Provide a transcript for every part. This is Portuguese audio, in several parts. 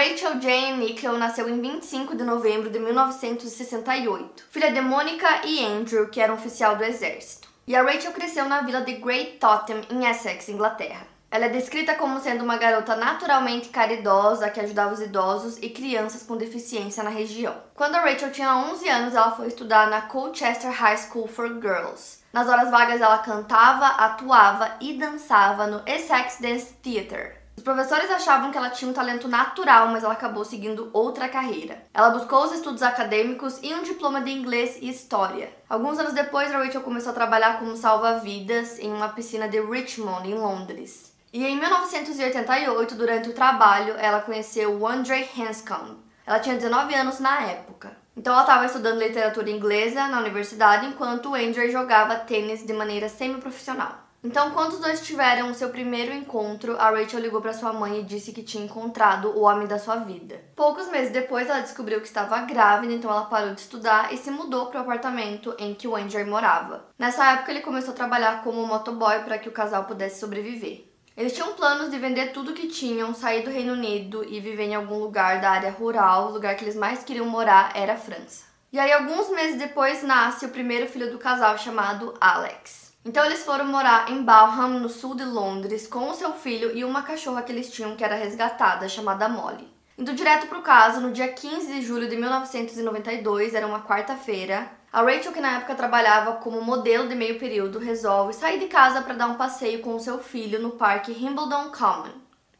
Rachel Jane Nickel nasceu em 25 de novembro de 1968, filha de Mônica e Andrew, que era um oficial do exército. E a Rachel cresceu na vila de Great Totten, em Essex, Inglaterra. Ela é descrita como sendo uma garota naturalmente caridosa que ajudava os idosos e crianças com deficiência na região. Quando a Rachel tinha 11 anos, ela foi estudar na Colchester High School for Girls. Nas horas vagas, ela cantava, atuava e dançava no Essex Dance Theatre, os professores achavam que ela tinha um talento natural, mas ela acabou seguindo outra carreira. Ela buscou os estudos acadêmicos e um diploma de inglês e história. Alguns anos depois, a Rachel começou a trabalhar como salva-vidas em uma piscina de Richmond, em Londres. E em 1988, durante o trabalho, ela conheceu Andre Hanscom. Ela tinha 19 anos na época. Então ela estava estudando literatura inglesa na universidade, enquanto Andre jogava tênis de maneira semi-profissional. Então, quando os dois tiveram o seu primeiro encontro, a Rachel ligou para sua mãe e disse que tinha encontrado o homem da sua vida. Poucos meses depois, ela descobriu que estava grávida, então ela parou de estudar e se mudou para o apartamento em que o Andrew morava. Nessa época, ele começou a trabalhar como motoboy para que o casal pudesse sobreviver. Eles tinham planos de vender tudo que tinham, sair do Reino Unido e viver em algum lugar da área rural. O lugar que eles mais queriam morar era a França. E aí, alguns meses depois, nasce o primeiro filho do casal chamado Alex. Então eles foram morar em Balham, no sul de Londres, com o seu filho e uma cachorra que eles tinham que era resgatada, chamada Molly. Indo direto para o caso, no dia 15 de julho de 1992, era uma quarta-feira, a Rachel, que na época trabalhava como modelo de meio período, resolve sair de casa para dar um passeio com seu filho no parque Himbledon Common.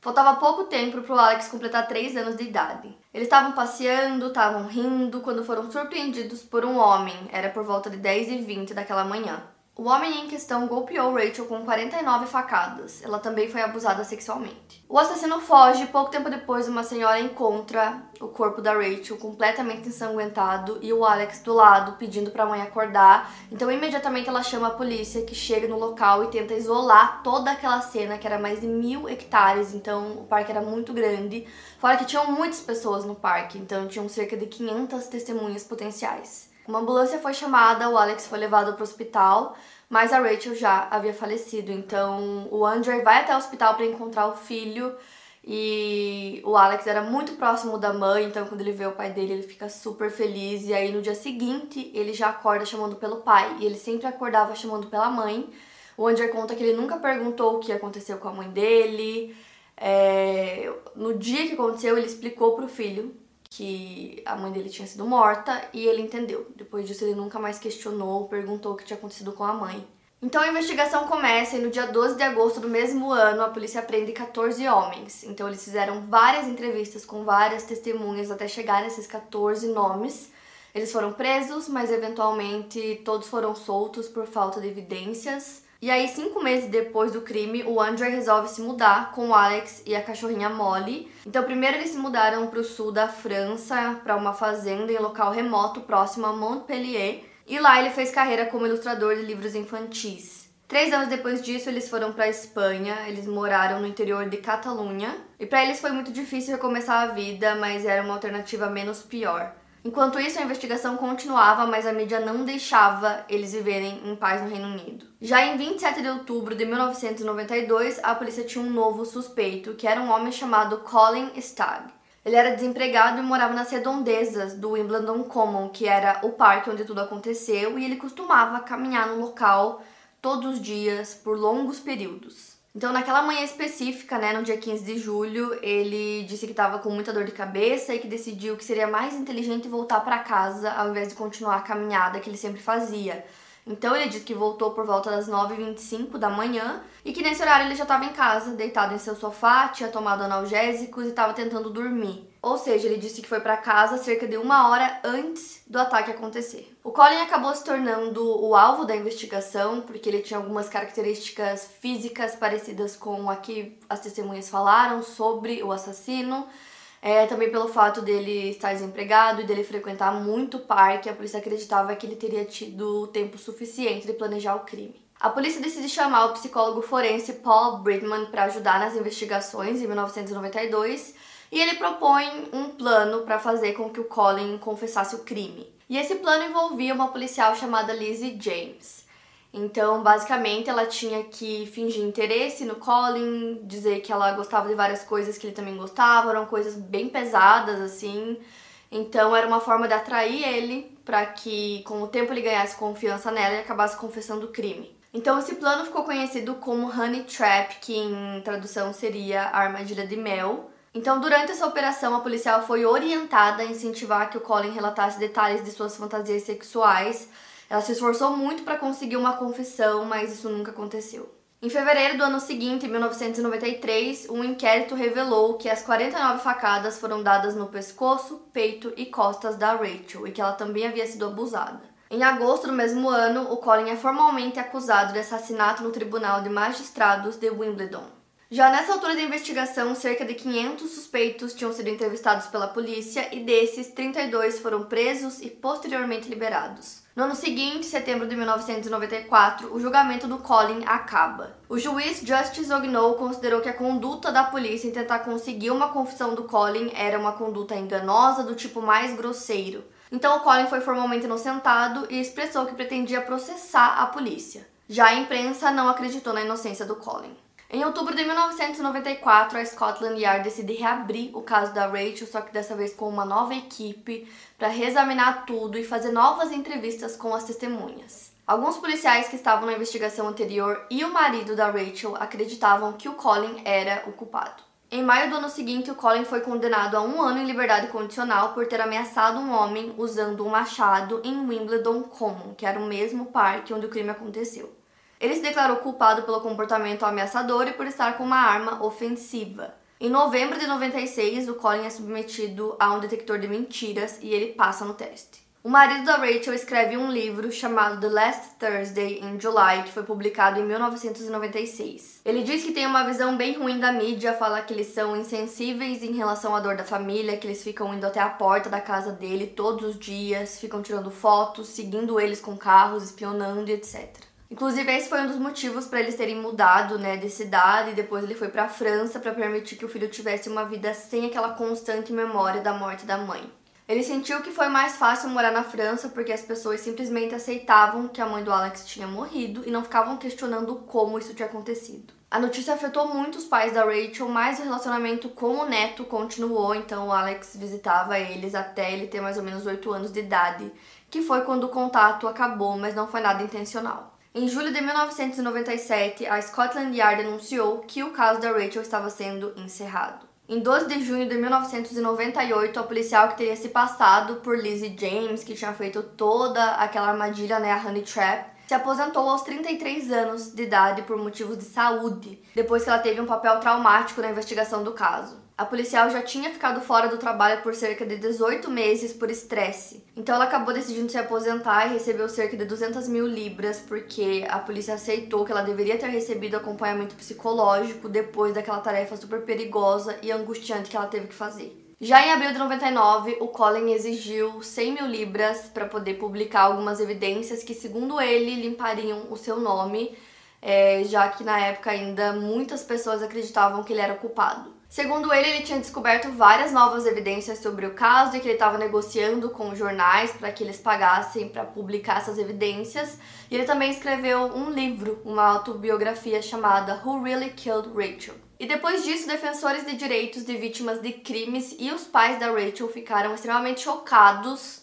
Faltava pouco tempo para o Alex completar 3 anos de idade. Eles estavam passeando, estavam rindo, quando foram surpreendidos por um homem. Era por volta de 10 e 20 daquela manhã. O homem em questão golpeou Rachel com 49 facadas. Ela também foi abusada sexualmente. O assassino foge e pouco tempo depois uma senhora encontra o corpo da Rachel completamente ensanguentado e o Alex do lado pedindo para a mãe acordar. Então imediatamente ela chama a polícia que chega no local e tenta isolar toda aquela cena que era mais de mil hectares. Então o parque era muito grande. Fora que tinham muitas pessoas no parque, então tinham cerca de 500 testemunhas potenciais. Uma ambulância foi chamada, o Alex foi levado para o hospital, mas a Rachel já havia falecido. Então o Andre vai até o hospital para encontrar o filho e o Alex era muito próximo da mãe, então quando ele vê o pai dele, ele fica super feliz. E aí no dia seguinte, ele já acorda chamando pelo pai e ele sempre acordava chamando pela mãe. O Andre conta que ele nunca perguntou o que aconteceu com a mãe dele. É... No dia que aconteceu, ele explicou pro filho que a mãe dele tinha sido morta e ele entendeu. Depois disso, ele nunca mais questionou ou perguntou o que tinha acontecido com a mãe. Então a investigação começa e no dia 12 de agosto do mesmo ano a polícia prende 14 homens. Então eles fizeram várias entrevistas com várias testemunhas até chegar nesses 14 nomes. Eles foram presos, mas eventualmente todos foram soltos por falta de evidências. E aí, cinco meses depois do crime, o Andre resolve se mudar com o Alex e a cachorrinha Molly. Então, primeiro eles se mudaram para o sul da França, para uma fazenda em local remoto próximo a Montpellier. E lá ele fez carreira como ilustrador de livros infantis. Três anos depois disso, eles foram para a Espanha, eles moraram no interior de Catalunha. E para eles foi muito difícil recomeçar a vida, mas era uma alternativa menos pior. Enquanto isso, a investigação continuava, mas a mídia não deixava eles viverem em paz no Reino Unido. Já em 27 de outubro de 1992, a polícia tinha um novo suspeito, que era um homem chamado Colin Stagg. Ele era desempregado e morava nas redondezas do Wimbledon Common, que era o parque onde tudo aconteceu, e ele costumava caminhar no local todos os dias por longos períodos. Então, naquela manhã específica, né, no dia 15 de julho, ele disse que estava com muita dor de cabeça e que decidiu que seria mais inteligente voltar para casa ao invés de continuar a caminhada que ele sempre fazia. Então ele disse que voltou por volta das 9h25 da manhã e que nesse horário ele já estava em casa, deitado em seu sofá, tinha tomado analgésicos e estava tentando dormir. Ou seja, ele disse que foi para casa cerca de uma hora antes do ataque acontecer. O Colin acabou se tornando o alvo da investigação porque ele tinha algumas características físicas parecidas com a que as testemunhas falaram sobre o assassino. É, também pelo fato dele estar desempregado e dele frequentar muito o parque, a polícia acreditava que ele teria tido tempo suficiente de planejar o crime. A polícia decide chamar o psicólogo forense Paul Bridman para ajudar nas investigações em 1992 e ele propõe um plano para fazer com que o Colin confessasse o crime. E esse plano envolvia uma policial chamada Lizzie James. Então, basicamente, ela tinha que fingir interesse no Colin, dizer que ela gostava de várias coisas que ele também gostava, eram coisas bem pesadas, assim. Então, era uma forma de atrair ele para que, com o tempo, ele ganhasse confiança nela e acabasse confessando o crime. Então, esse plano ficou conhecido como Honey Trap, que em tradução seria armadilha de mel. Então, durante essa operação, a policial foi orientada a incentivar que o Colin relatasse detalhes de suas fantasias sexuais ela se esforçou muito para conseguir uma confissão, mas isso nunca aconteceu. Em fevereiro do ano seguinte, 1993, um inquérito revelou que as 49 facadas foram dadas no pescoço, peito e costas da Rachel e que ela também havia sido abusada. Em agosto do mesmo ano, o Colin é formalmente acusado de assassinato no Tribunal de Magistrados de Wimbledon. Já nessa altura da investigação, cerca de 500 suspeitos tinham sido entrevistados pela polícia e desses, 32 foram presos e posteriormente liberados. No ano seguinte, setembro de 1994, o julgamento do Colin acaba. O juiz Justice Ognow considerou que a conduta da polícia em tentar conseguir uma confissão do Colin era uma conduta enganosa do tipo mais grosseiro. Então o Colin foi formalmente inocentado e expressou que pretendia processar a polícia. Já a imprensa não acreditou na inocência do Colin. Em outubro de 1994, a Scotland Yard decide reabrir o caso da Rachel, só que dessa vez com uma nova equipe para reexaminar tudo e fazer novas entrevistas com as testemunhas. Alguns policiais que estavam na investigação anterior e o marido da Rachel acreditavam que o Colin era o culpado. Em maio do ano seguinte, o Colin foi condenado a um ano em liberdade condicional por ter ameaçado um homem usando um machado em Wimbledon Common, que era o mesmo parque onde o crime aconteceu. Ele se declarou culpado pelo comportamento ameaçador e por estar com uma arma ofensiva. Em novembro de 96, o Colin é submetido a um detector de mentiras e ele passa no teste. O marido da Rachel escreve um livro chamado The Last Thursday in July, que foi publicado em 1996. Ele diz que tem uma visão bem ruim da mídia, fala que eles são insensíveis em relação à dor da família, que eles ficam indo até a porta da casa dele todos os dias, ficam tirando fotos, seguindo eles com carros, espionando etc. Inclusive, esse foi um dos motivos para eles terem mudado, né, de cidade. E depois ele foi para a França para permitir que o filho tivesse uma vida sem aquela constante memória da morte da mãe. Ele sentiu que foi mais fácil morar na França porque as pessoas simplesmente aceitavam que a mãe do Alex tinha morrido e não ficavam questionando como isso tinha acontecido. A notícia afetou muito os pais da Rachel, mas o relacionamento com o neto continuou, então o Alex visitava eles até ele ter mais ou menos 8 anos de idade, que foi quando o contato acabou, mas não foi nada intencional. Em julho de 1997, a Scotland Yard anunciou que o caso da Rachel estava sendo encerrado. Em 12 de junho de 1998, a policial que teria se passado por Lizzie James, que tinha feito toda aquela armadilha, né, a Honey Trap, se aposentou aos 33 anos de idade por motivos de saúde, depois que ela teve um papel traumático na investigação do caso. A policial já tinha ficado fora do trabalho por cerca de 18 meses por estresse. Então ela acabou decidindo se aposentar e recebeu cerca de 200 mil libras porque a polícia aceitou que ela deveria ter recebido acompanhamento psicológico depois daquela tarefa super perigosa e angustiante que ela teve que fazer. Já em abril de 99, o Colin exigiu 100 mil libras para poder publicar algumas evidências que, segundo ele, limpariam o seu nome, é, já que na época ainda muitas pessoas acreditavam que ele era culpado. Segundo ele, ele tinha descoberto várias novas evidências sobre o caso e que ele estava negociando com jornais para que eles pagassem para publicar essas evidências. E ele também escreveu um livro, uma autobiografia chamada Who Really Killed Rachel. E depois disso, defensores de direitos de vítimas de crimes e os pais da Rachel ficaram extremamente chocados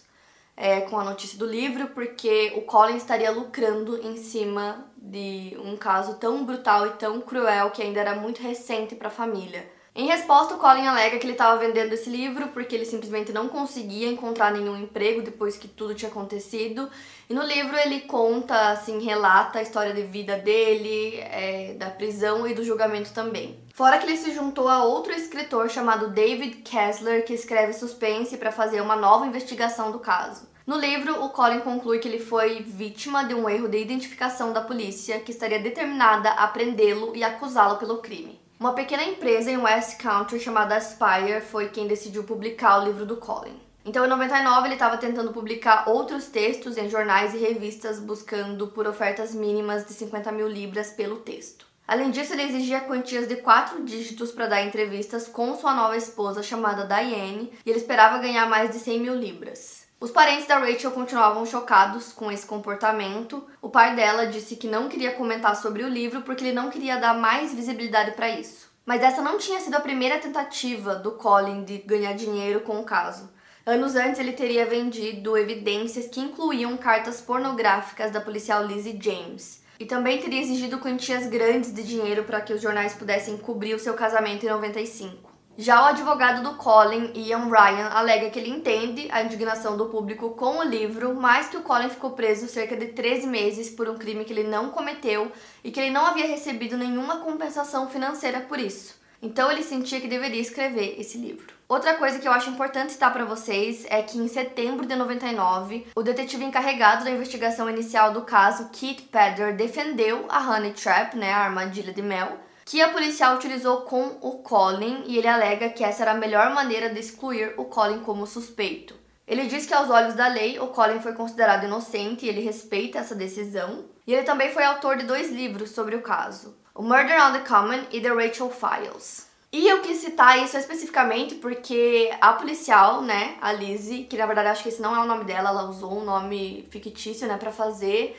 é, com a notícia do livro, porque o Colin estaria lucrando em cima de um caso tão brutal e tão cruel que ainda era muito recente para a família. Em resposta, o Colin alega que ele estava vendendo esse livro porque ele simplesmente não conseguia encontrar nenhum emprego depois que tudo tinha acontecido. E no livro ele conta, assim, relata a história de vida dele, é, da prisão e do julgamento também. Fora que ele se juntou a outro escritor chamado David Kessler, que escreve suspense para fazer uma nova investigação do caso. No livro, o Colin conclui que ele foi vítima de um erro de identificação da polícia que estaria determinada a prendê-lo e acusá-lo pelo crime. Uma pequena empresa em West Country chamada Aspire foi quem decidiu publicar o livro do Colin. Então, em 99, ele estava tentando publicar outros textos em jornais e revistas, buscando por ofertas mínimas de 50 mil libras pelo texto. Além disso, ele exigia quantias de quatro dígitos para dar entrevistas com sua nova esposa chamada Diane, e ele esperava ganhar mais de 100 mil libras. Os parentes da Rachel continuavam chocados com esse comportamento. O pai dela disse que não queria comentar sobre o livro porque ele não queria dar mais visibilidade para isso. Mas essa não tinha sido a primeira tentativa do Colin de ganhar dinheiro com o caso. Anos antes, ele teria vendido evidências que incluíam cartas pornográficas da policial Lizzie James. E também teria exigido quantias grandes de dinheiro para que os jornais pudessem cobrir o seu casamento em 95. Já o advogado do Colin, Ian Ryan, alega que ele entende a indignação do público com o livro, mas que o Colin ficou preso cerca de 13 meses por um crime que ele não cometeu e que ele não havia recebido nenhuma compensação financeira por isso. Então ele sentia que deveria escrever esse livro. Outra coisa que eu acho importante citar para vocês é que em setembro de 99, o detetive encarregado da investigação inicial do caso, Keith Pedder, defendeu a Honey Trap, né, a armadilha de mel, que a policial utilizou com o Colin e ele alega que essa era a melhor maneira de excluir o Colin como suspeito. Ele diz que aos olhos da lei, o Colin foi considerado inocente e ele respeita essa decisão. E ele também foi autor de dois livros sobre o caso: O Murder on the Common e The Rachel Files. E eu quis citar isso especificamente porque a policial, né, a Lizzie, que na verdade acho que esse não é o nome dela, ela usou um nome fictício, né, para fazer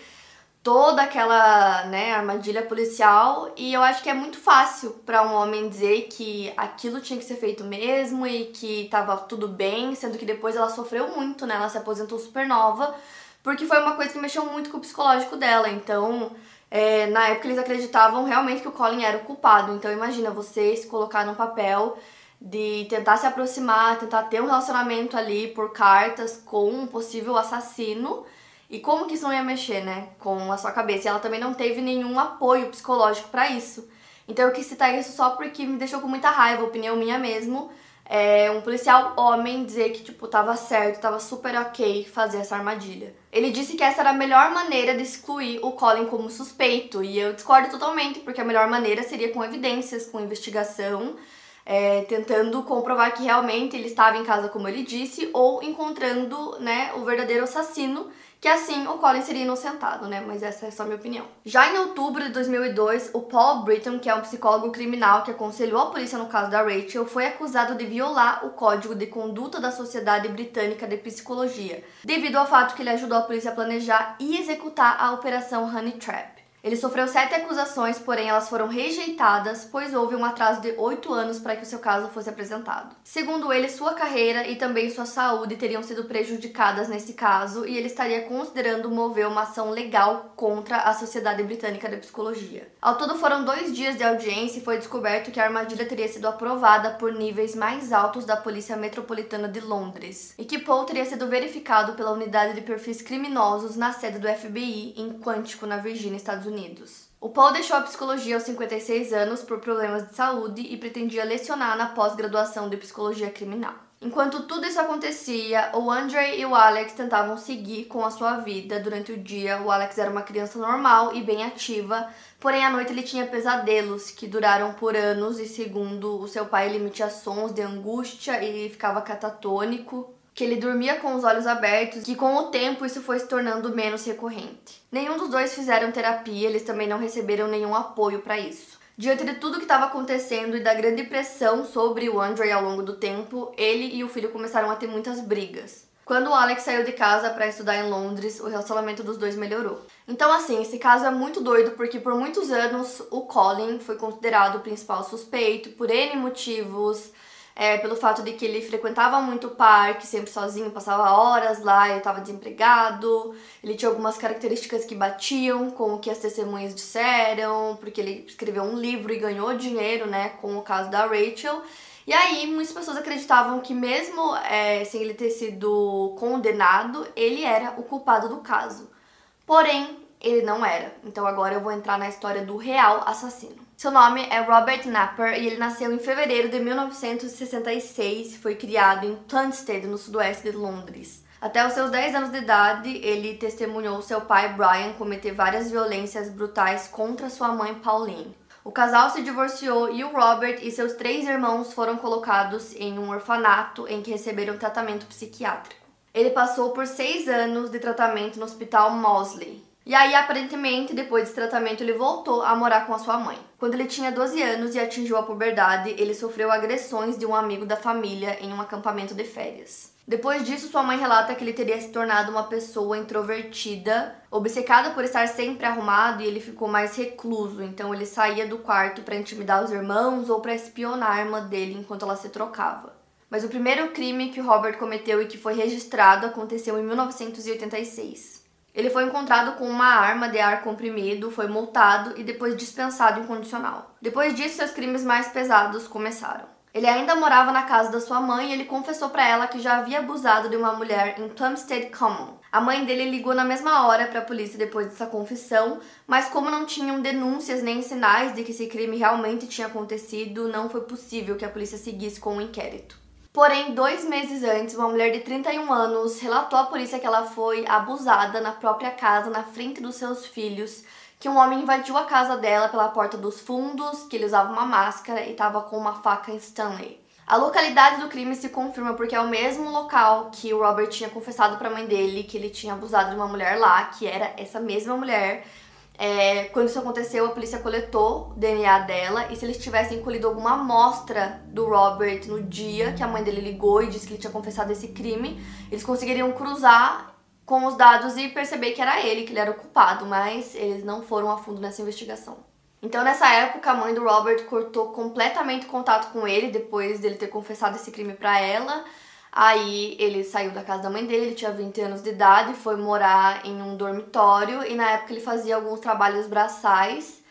toda aquela, né, armadilha policial, e eu acho que é muito fácil para um homem dizer que aquilo tinha que ser feito mesmo e que tava tudo bem, sendo que depois ela sofreu muito, né? Ela se aposentou super nova, porque foi uma coisa que mexeu muito com o psicológico dela. Então, é, na época eles acreditavam realmente que o Colin era o culpado. Então imagina você se colocar num papel de tentar se aproximar, tentar ter um relacionamento ali por cartas com um possível assassino. E como que isso não ia mexer, né, com a sua cabeça? E ela também não teve nenhum apoio psicológico para isso. Então eu quis citar isso só porque me deixou com muita raiva, opinião minha mesmo, é, um policial homem dizer que, tipo, tava certo, tava super ok fazer essa armadilha. Ele disse que essa era a melhor maneira de excluir o Colin como suspeito, e eu discordo totalmente, porque a melhor maneira seria com evidências, com investigação, é, tentando comprovar que realmente ele estava em casa como ele disse, ou encontrando, né, o verdadeiro assassino que assim o Colin seria inocentado, né? Mas essa é só minha opinião. Já em outubro de 2002, o Paul Britton, que é um psicólogo criminal que aconselhou a polícia no caso da Rachel, foi acusado de violar o Código de Conduta da Sociedade Britânica de Psicologia, devido ao fato que ele ajudou a polícia a planejar e executar a Operação Honey Trap. Ele sofreu sete acusações, porém elas foram rejeitadas, pois houve um atraso de oito anos para que o seu caso fosse apresentado. Segundo ele, sua carreira e também sua saúde teriam sido prejudicadas nesse caso e ele estaria considerando mover uma ação legal contra a Sociedade Britânica de Psicologia. Ao todo foram dois dias de audiência e foi descoberto que a armadilha teria sido aprovada por níveis mais altos da Polícia Metropolitana de Londres e que Paul teria sido verificado pela unidade de perfis criminosos na sede do FBI em Quantico, na Virgínia, Estados Unidos. O Paul deixou a psicologia aos 56 anos por problemas de saúde e pretendia lecionar na pós-graduação de psicologia criminal. Enquanto tudo isso acontecia, o Andre e o Alex tentavam seguir com a sua vida. Durante o dia, o Alex era uma criança normal e bem ativa, porém à noite ele tinha pesadelos que duraram por anos e, segundo o seu pai, ele emitia sons de angústia e ficava catatônico que ele dormia com os olhos abertos, que com o tempo isso foi se tornando menos recorrente. Nenhum dos dois fizeram terapia, eles também não receberam nenhum apoio para isso. Diante de tudo que estava acontecendo e da grande pressão sobre o Andre ao longo do tempo, ele e o filho começaram a ter muitas brigas. Quando o Alex saiu de casa para estudar em Londres, o relacionamento dos dois melhorou. Então, assim, esse caso é muito doido porque por muitos anos o Colin foi considerado o principal suspeito por N motivos, é, pelo fato de que ele frequentava muito o parque, sempre sozinho, passava horas lá, ele estava desempregado, ele tinha algumas características que batiam com o que as testemunhas disseram, porque ele escreveu um livro e ganhou dinheiro, né, com o caso da Rachel. E aí, muitas pessoas acreditavam que, mesmo é, sem ele ter sido condenado, ele era o culpado do caso. Porém, ele não era. Então, agora eu vou entrar na história do real assassino. Seu nome é Robert Napper e ele nasceu em fevereiro de 1966 e foi criado em Plumstead, no sudoeste de Londres. Até os seus 10 anos de idade, ele testemunhou seu pai Brian cometer várias violências brutais contra sua mãe Pauline. O casal se divorciou e o Robert e seus três irmãos foram colocados em um orfanato em que receberam tratamento psiquiátrico. Ele passou por seis anos de tratamento no hospital Mosley. E aí, aparentemente, depois desse tratamento, ele voltou a morar com a sua mãe. Quando ele tinha 12 anos e atingiu a puberdade, ele sofreu agressões de um amigo da família em um acampamento de férias. Depois disso, sua mãe relata que ele teria se tornado uma pessoa introvertida, obcecada por estar sempre arrumado e ele ficou mais recluso. Então ele saía do quarto para intimidar os irmãos ou para espionar a irmã dele enquanto ela se trocava. Mas o primeiro crime que Robert cometeu e que foi registrado aconteceu em 1986. Ele foi encontrado com uma arma de ar comprimido, foi multado e depois dispensado em condicional. Depois disso, seus crimes mais pesados começaram. Ele ainda morava na casa da sua mãe e ele confessou para ela que já havia abusado de uma mulher em Plumstead Common. A mãe dele ligou na mesma hora para a polícia depois dessa confissão, mas como não tinham denúncias nem sinais de que esse crime realmente tinha acontecido, não foi possível que a polícia seguisse com o inquérito. Porém, dois meses antes, uma mulher de 31 anos relatou à polícia que ela foi abusada na própria casa, na frente dos seus filhos, que um homem invadiu a casa dela pela porta dos fundos, que ele usava uma máscara e estava com uma faca Stanley. A localidade do crime se confirma porque é o mesmo local que o Robert tinha confessado para a mãe dele que ele tinha abusado de uma mulher lá, que era essa mesma mulher. É, quando isso aconteceu, a polícia coletou o DNA dela e se eles tivessem colhido alguma amostra do Robert no dia que a mãe dele ligou e disse que ele tinha confessado esse crime, eles conseguiriam cruzar com os dados e perceber que era ele, que ele era o culpado, mas eles não foram a fundo nessa investigação. Então, nessa época, a mãe do Robert cortou completamente contato com ele depois dele ter confessado esse crime para ela. Aí ele saiu da casa da mãe dele, ele tinha 20 anos de idade, foi morar em um dormitório e na época ele fazia alguns trabalhos braçais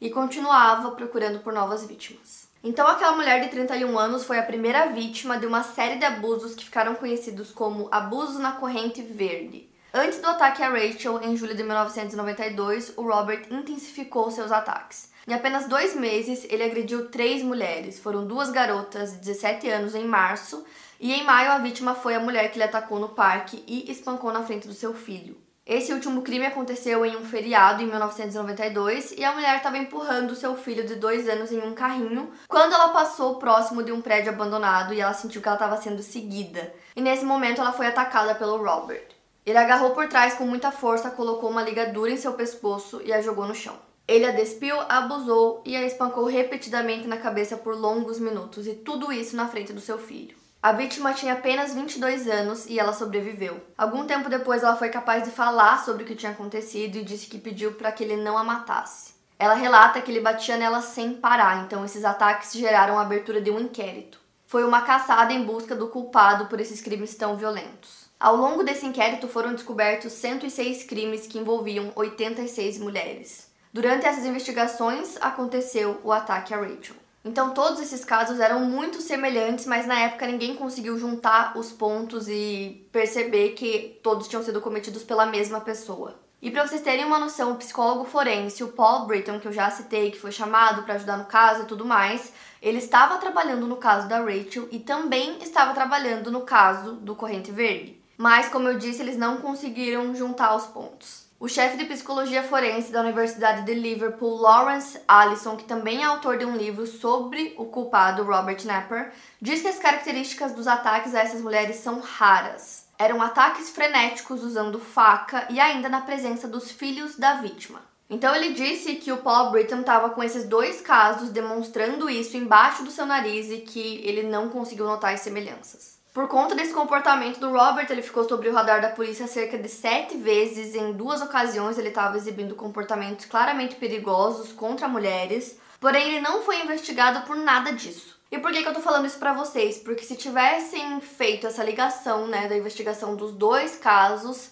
e continuava procurando por novas vítimas. Então, aquela mulher de 31 anos foi a primeira vítima de uma série de abusos que ficaram conhecidos como abusos na corrente verde. Antes do ataque a Rachel, em julho de 1992, o Robert intensificou seus ataques. Em apenas dois meses, ele agrediu três mulheres. Foram duas garotas de 17 anos em março, e em maio a vítima foi a mulher que ele atacou no parque e espancou na frente do seu filho. Esse último crime aconteceu em um feriado em 1992 e a mulher estava empurrando seu filho de dois anos em um carrinho quando ela passou próximo de um prédio abandonado e ela sentiu que ela estava sendo seguida. E nesse momento ela foi atacada pelo Robert. Ele agarrou por trás com muita força, colocou uma ligadura em seu pescoço e a jogou no chão. Ele a despiu, abusou e a espancou repetidamente na cabeça por longos minutos, e tudo isso na frente do seu filho. A vítima tinha apenas 22 anos e ela sobreviveu. Algum tempo depois, ela foi capaz de falar sobre o que tinha acontecido e disse que pediu para que ele não a matasse. Ela relata que ele batia nela sem parar, então esses ataques geraram a abertura de um inquérito. Foi uma caçada em busca do culpado por esses crimes tão violentos. Ao longo desse inquérito foram descobertos 106 crimes que envolviam 86 mulheres. Durante essas investigações aconteceu o ataque a Rachel. Então todos esses casos eram muito semelhantes, mas na época ninguém conseguiu juntar os pontos e perceber que todos tinham sido cometidos pela mesma pessoa. E para vocês terem uma noção, o psicólogo forense, o Paul Britton, que eu já citei, que foi chamado para ajudar no caso e tudo mais, ele estava trabalhando no caso da Rachel e também estava trabalhando no caso do Corrente Verde. Mas, como eu disse, eles não conseguiram juntar os pontos. O chefe de psicologia forense da Universidade de Liverpool, Lawrence Allison, que também é autor de um livro sobre o culpado Robert Napper, diz que as características dos ataques a essas mulheres são raras. Eram ataques frenéticos usando faca e ainda na presença dos filhos da vítima. Então ele disse que o Paul Britton estava com esses dois casos demonstrando isso embaixo do seu nariz e que ele não conseguiu notar as semelhanças. Por conta desse comportamento do Robert, ele ficou sobre o radar da polícia cerca de sete vezes. Em duas ocasiões, ele estava exibindo comportamentos claramente perigosos contra mulheres. Porém, ele não foi investigado por nada disso. E por que, eu tô falando isso pra vocês? Porque se tivessem feito essa ligação, né, da investigação dos dois casos,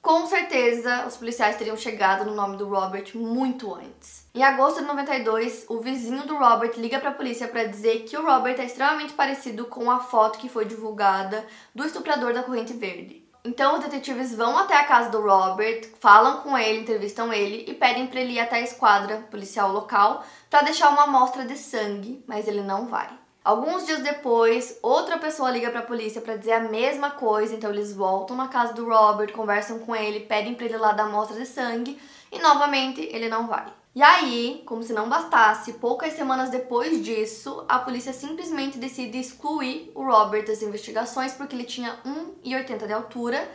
com certeza os policiais teriam chegado no nome do Robert muito antes. Em agosto de 92, o vizinho do Robert liga para a polícia para dizer que o Robert é extremamente parecido com a foto que foi divulgada do estuprador da corrente verde. Então os detetives vão até a casa do Robert, falam com ele, entrevistam ele e pedem para ele ir até a esquadra policial local para deixar uma amostra de sangue, mas ele não vai. Alguns dias depois, outra pessoa liga para a polícia para dizer a mesma coisa, então eles voltam na casa do Robert, conversam com ele, pedem para ele lá dar amostra de sangue e novamente ele não vai. E aí, como se não bastasse, poucas semanas depois disso, a polícia simplesmente decide excluir o Robert das investigações porque ele tinha 1,80 de altura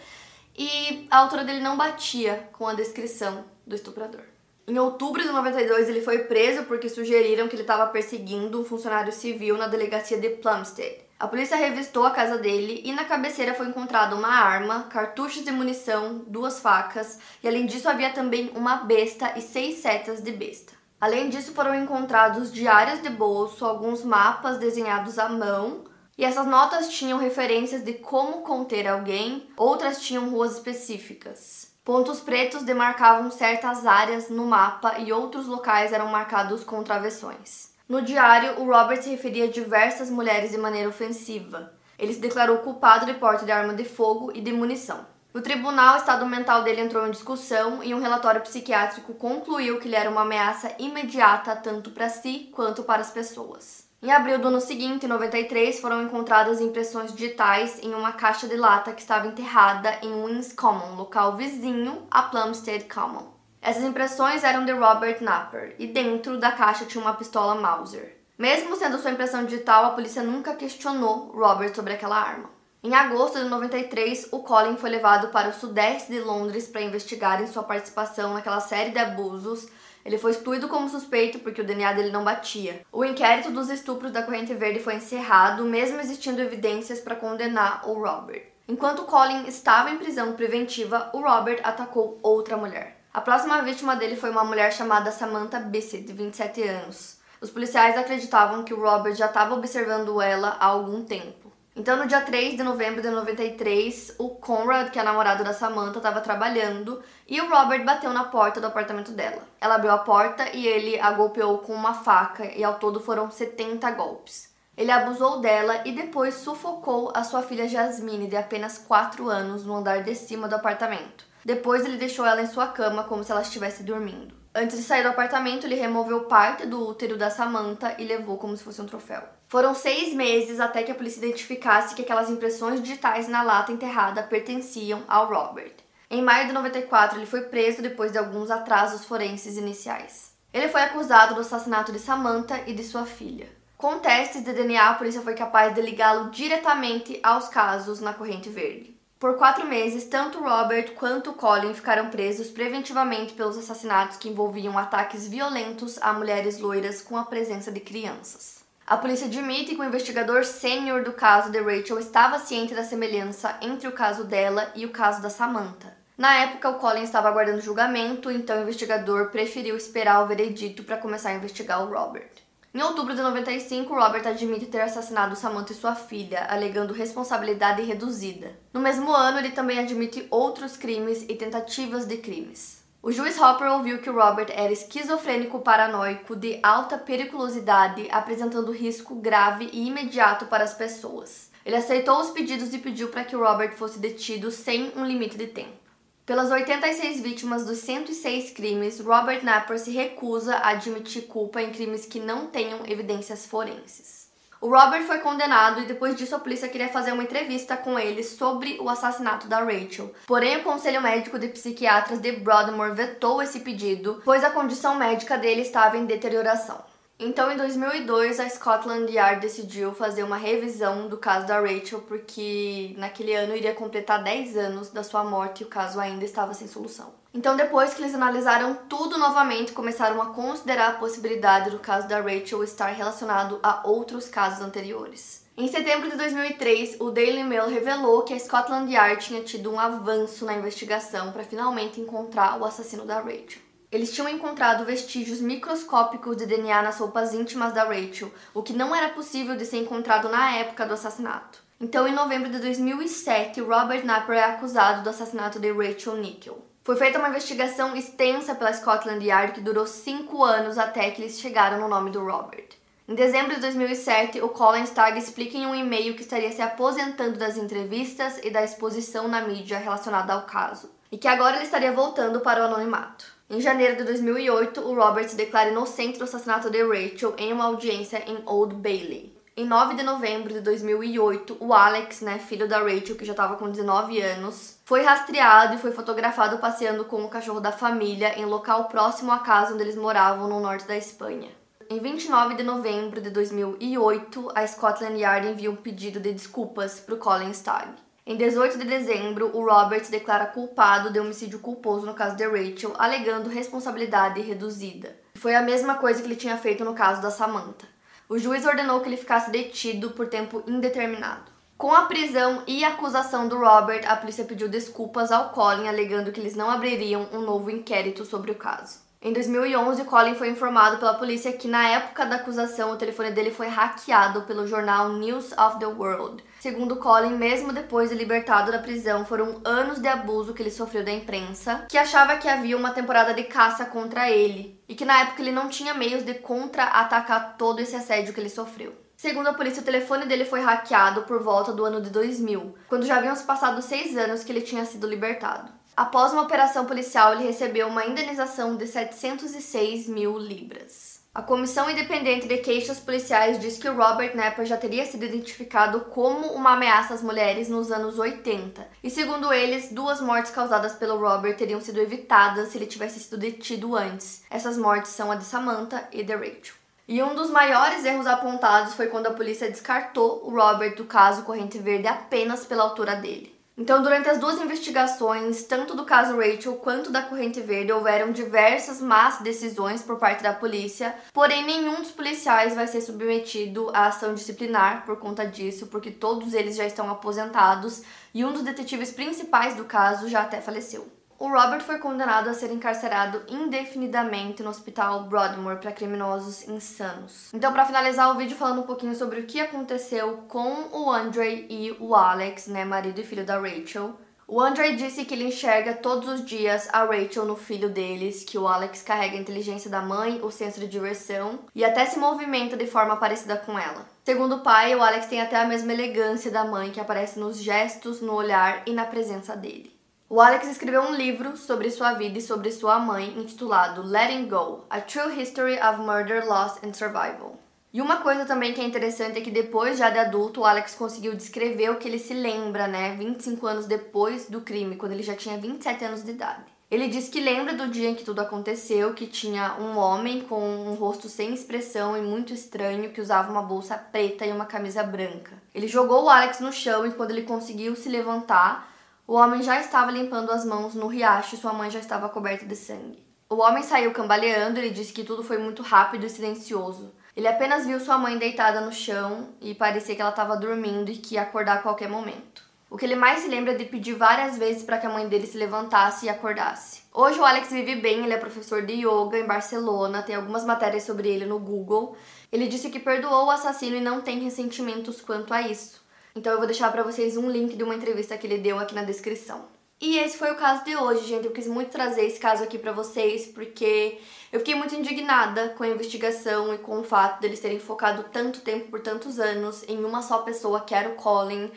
e a altura dele não batia com a descrição do estuprador. Em outubro de 92, ele foi preso porque sugeriram que ele estava perseguindo um funcionário civil na delegacia de Plumstead. A polícia revistou a casa dele e na cabeceira foi encontrada uma arma, cartuchos de munição, duas facas e além disso havia também uma besta e seis setas de besta. Além disso foram encontrados diários de bolso, alguns mapas desenhados à mão e essas notas tinham referências de como conter alguém, outras tinham ruas específicas. Pontos pretos demarcavam certas áreas no mapa e outros locais eram marcados com travessões. No diário, o Robert referia diversas mulheres de maneira ofensiva. Ele se declarou culpado de porte de arma de fogo e de munição. No tribunal, o estado mental dele entrou em discussão e um relatório psiquiátrico concluiu que ele era uma ameaça imediata tanto para si quanto para as pessoas. Em abril do ano seguinte, em 93, foram encontradas impressões digitais em uma caixa de lata que estava enterrada em Wings Common, local vizinho a Plumstead Common. Essas impressões eram de Robert Napper e dentro da caixa tinha uma pistola Mauser. Mesmo sendo sua impressão digital, a polícia nunca questionou Robert sobre aquela arma. Em agosto de 93, o Colin foi levado para o sudeste de Londres para investigar em sua participação naquela série de abusos. Ele foi excluído como suspeito porque o DNA dele não batia. O inquérito dos estupros da Corrente Verde foi encerrado, mesmo existindo evidências para condenar o Robert. Enquanto Colin estava em prisão preventiva, o Robert atacou outra mulher. A próxima vítima dele foi uma mulher chamada Samantha Bissett, de 27 anos. Os policiais acreditavam que o Robert já estava observando ela há algum tempo. Então, no dia 3 de novembro de 93, o Conrad, que é namorado da Samantha, estava trabalhando e o Robert bateu na porta do apartamento dela. Ela abriu a porta e ele a golpeou com uma faca e ao todo foram 70 golpes. Ele abusou dela e depois sufocou a sua filha Jasmine, de apenas 4 anos, no andar de cima do apartamento. Depois ele deixou ela em sua cama como se ela estivesse dormindo. Antes de sair do apartamento, ele removeu parte do útero da Samantha e levou como se fosse um troféu. Foram seis meses até que a polícia identificasse que aquelas impressões digitais na lata enterrada pertenciam ao Robert. Em maio de 94, ele foi preso depois de alguns atrasos forenses iniciais. Ele foi acusado do assassinato de Samantha e de sua filha. Com testes de DNA, a polícia foi capaz de ligá-lo diretamente aos casos na Corrente Verde. Por quatro meses, tanto Robert quanto Colin ficaram presos preventivamente pelos assassinatos que envolviam ataques violentos a mulheres loiras com a presença de crianças. A polícia admite que o investigador sênior do caso de Rachel estava ciente da semelhança entre o caso dela e o caso da Samantha. Na época, o Colin estava aguardando julgamento, então o investigador preferiu esperar o veredito para começar a investigar o Robert. Em outubro de 95, Robert admite ter assassinado Samantha e sua filha, alegando responsabilidade reduzida. No mesmo ano, ele também admite outros crimes e tentativas de crimes. O juiz Hopper ouviu que Robert era esquizofrênico paranoico de alta periculosidade, apresentando risco grave e imediato para as pessoas. Ele aceitou os pedidos e pediu para que Robert fosse detido sem um limite de tempo. Pelas 86 vítimas dos 106 crimes, Robert Napper se recusa a admitir culpa em crimes que não tenham evidências forenses. O Robert foi condenado e depois disso a polícia queria fazer uma entrevista com ele sobre o assassinato da Rachel. Porém, o Conselho Médico de Psiquiatras de Broadmoor vetou esse pedido, pois a condição médica dele estava em deterioração. Então, em 2002, a Scotland Yard decidiu fazer uma revisão do caso da Rachel, porque naquele ano iria completar 10 anos da sua morte e o caso ainda estava sem solução. Então, depois que eles analisaram tudo novamente, começaram a considerar a possibilidade do caso da Rachel estar relacionado a outros casos anteriores. Em setembro de 2003, o Daily Mail revelou que a Scotland Yard tinha tido um avanço na investigação para finalmente encontrar o assassino da Rachel. Eles tinham encontrado vestígios microscópicos de DNA nas roupas íntimas da Rachel, o que não era possível de ser encontrado na época do assassinato. Então, em novembro de 2007, Robert Napper é acusado do assassinato de Rachel Nickel. Foi feita uma investigação extensa pela Scotland Yard que durou cinco anos até que eles chegaram no nome do Robert. Em dezembro de 2007, o Colin Stagg explica em um e-mail que estaria se aposentando das entrevistas e da exposição na mídia relacionada ao caso, e que agora ele estaria voltando para o anonimato. Em janeiro de 2008, o Robert se declara inocente do assassinato de Rachel em uma audiência em Old Bailey. Em 9 de novembro de 2008, o Alex, né, filho da Rachel, que já estava com 19 anos, foi rastreado e foi fotografado passeando com o cachorro da família em local próximo à casa onde eles moravam no norte da Espanha. Em 29 de novembro de 2008, a Scotland Yard envia um pedido de desculpas para o Colin Stagg. Em 18 de dezembro, o Robert declara culpado de homicídio culposo no caso de Rachel, alegando responsabilidade reduzida. Foi a mesma coisa que ele tinha feito no caso da Samantha. O juiz ordenou que ele ficasse detido por tempo indeterminado. Com a prisão e acusação do Robert, a polícia pediu desculpas ao Colin, alegando que eles não abririam um novo inquérito sobre o caso. Em 2011, Colin foi informado pela polícia que, na época da acusação, o telefone dele foi hackeado pelo jornal News of the World. Segundo Colin, mesmo depois de libertado da prisão, foram anos de abuso que ele sofreu da imprensa, que achava que havia uma temporada de caça contra ele e que na época ele não tinha meios de contra-atacar todo esse assédio que ele sofreu. Segundo a polícia, o telefone dele foi hackeado por volta do ano de 2000, quando já haviam se passado seis anos que ele tinha sido libertado. Após uma operação policial, ele recebeu uma indenização de 706 mil libras. A Comissão Independente de Queixas Policiais diz que o Robert Napper já teria sido identificado como uma ameaça às mulheres nos anos 80. E segundo eles, duas mortes causadas pelo Robert teriam sido evitadas se ele tivesse sido detido antes. Essas mortes são a de Samantha e de Rachel. E um dos maiores erros apontados foi quando a polícia descartou o Robert do caso Corrente Verde apenas pela altura dele. Então, durante as duas investigações, tanto do caso Rachel quanto da Corrente Verde, houveram diversas más decisões por parte da polícia, porém nenhum dos policiais vai ser submetido à ação disciplinar por conta disso, porque todos eles já estão aposentados e um dos detetives principais do caso já até faleceu. O Robert foi condenado a ser encarcerado indefinidamente no hospital Broadmoor para criminosos insanos. Então, para finalizar o vídeo falando um pouquinho sobre o que aconteceu com o Andre e o Alex, né, marido e filho da Rachel. O Andre disse que ele enxerga todos os dias a Rachel no filho deles, que o Alex carrega a inteligência da mãe, o senso de diversão e até se movimenta de forma parecida com ela. Segundo o pai, o Alex tem até a mesma elegância da mãe que aparece nos gestos, no olhar e na presença dele. O Alex escreveu um livro sobre sua vida e sobre sua mãe, intitulado Letting Go: A True History of Murder, Loss and Survival. E uma coisa também que é interessante é que depois, já de adulto, o Alex conseguiu descrever o que ele se lembra, né, 25 anos depois do crime, quando ele já tinha 27 anos de idade. Ele diz que lembra do dia em que tudo aconteceu, que tinha um homem com um rosto sem expressão e muito estranho que usava uma bolsa preta e uma camisa branca. Ele jogou o Alex no chão e quando ele conseguiu se levantar, o homem já estava limpando as mãos no riacho e sua mãe já estava coberta de sangue. O homem saiu cambaleando, ele disse que tudo foi muito rápido e silencioso. Ele apenas viu sua mãe deitada no chão e parecia que ela estava dormindo e que ia acordar a qualquer momento. O que ele mais se lembra é de pedir várias vezes para que a mãe dele se levantasse e acordasse. Hoje o Alex vive bem, ele é professor de yoga em Barcelona, tem algumas matérias sobre ele no Google. Ele disse que perdoou o assassino e não tem ressentimentos quanto a isso. Então eu vou deixar para vocês um link de uma entrevista que ele deu aqui na descrição. E esse foi o caso de hoje, gente. Eu quis muito trazer esse caso aqui para vocês porque eu fiquei muito indignada com a investigação e com o fato deles terem focado tanto tempo por tantos anos em uma só pessoa, que era o Colin,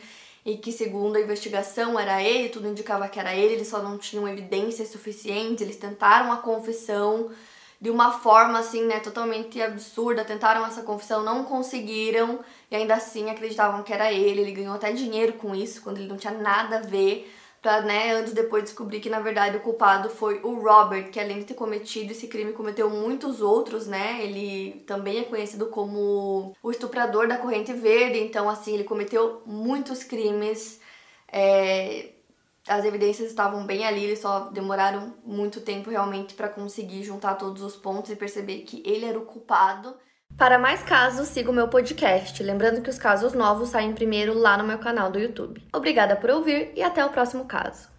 e que segundo a investigação era ele, tudo indicava que era ele, eles só não tinham evidências suficientes, eles tentaram a confissão de uma forma assim, né, totalmente absurda, tentaram essa confissão, não conseguiram e ainda assim acreditavam que era ele. Ele ganhou até dinheiro com isso, quando ele não tinha nada a ver, pra, né, anos depois descobrir que na verdade o culpado foi o Robert, que além de ter cometido esse crime, cometeu muitos outros, né? Ele também é conhecido como o estuprador da corrente verde, então assim, ele cometeu muitos crimes. É, as evidências estavam bem ali, eles só demoraram muito tempo realmente para conseguir juntar todos os pontos e perceber que ele era o culpado. Para mais casos, siga o meu podcast. Lembrando que os casos novos saem primeiro lá no meu canal do YouTube. Obrigada por ouvir e até o próximo caso.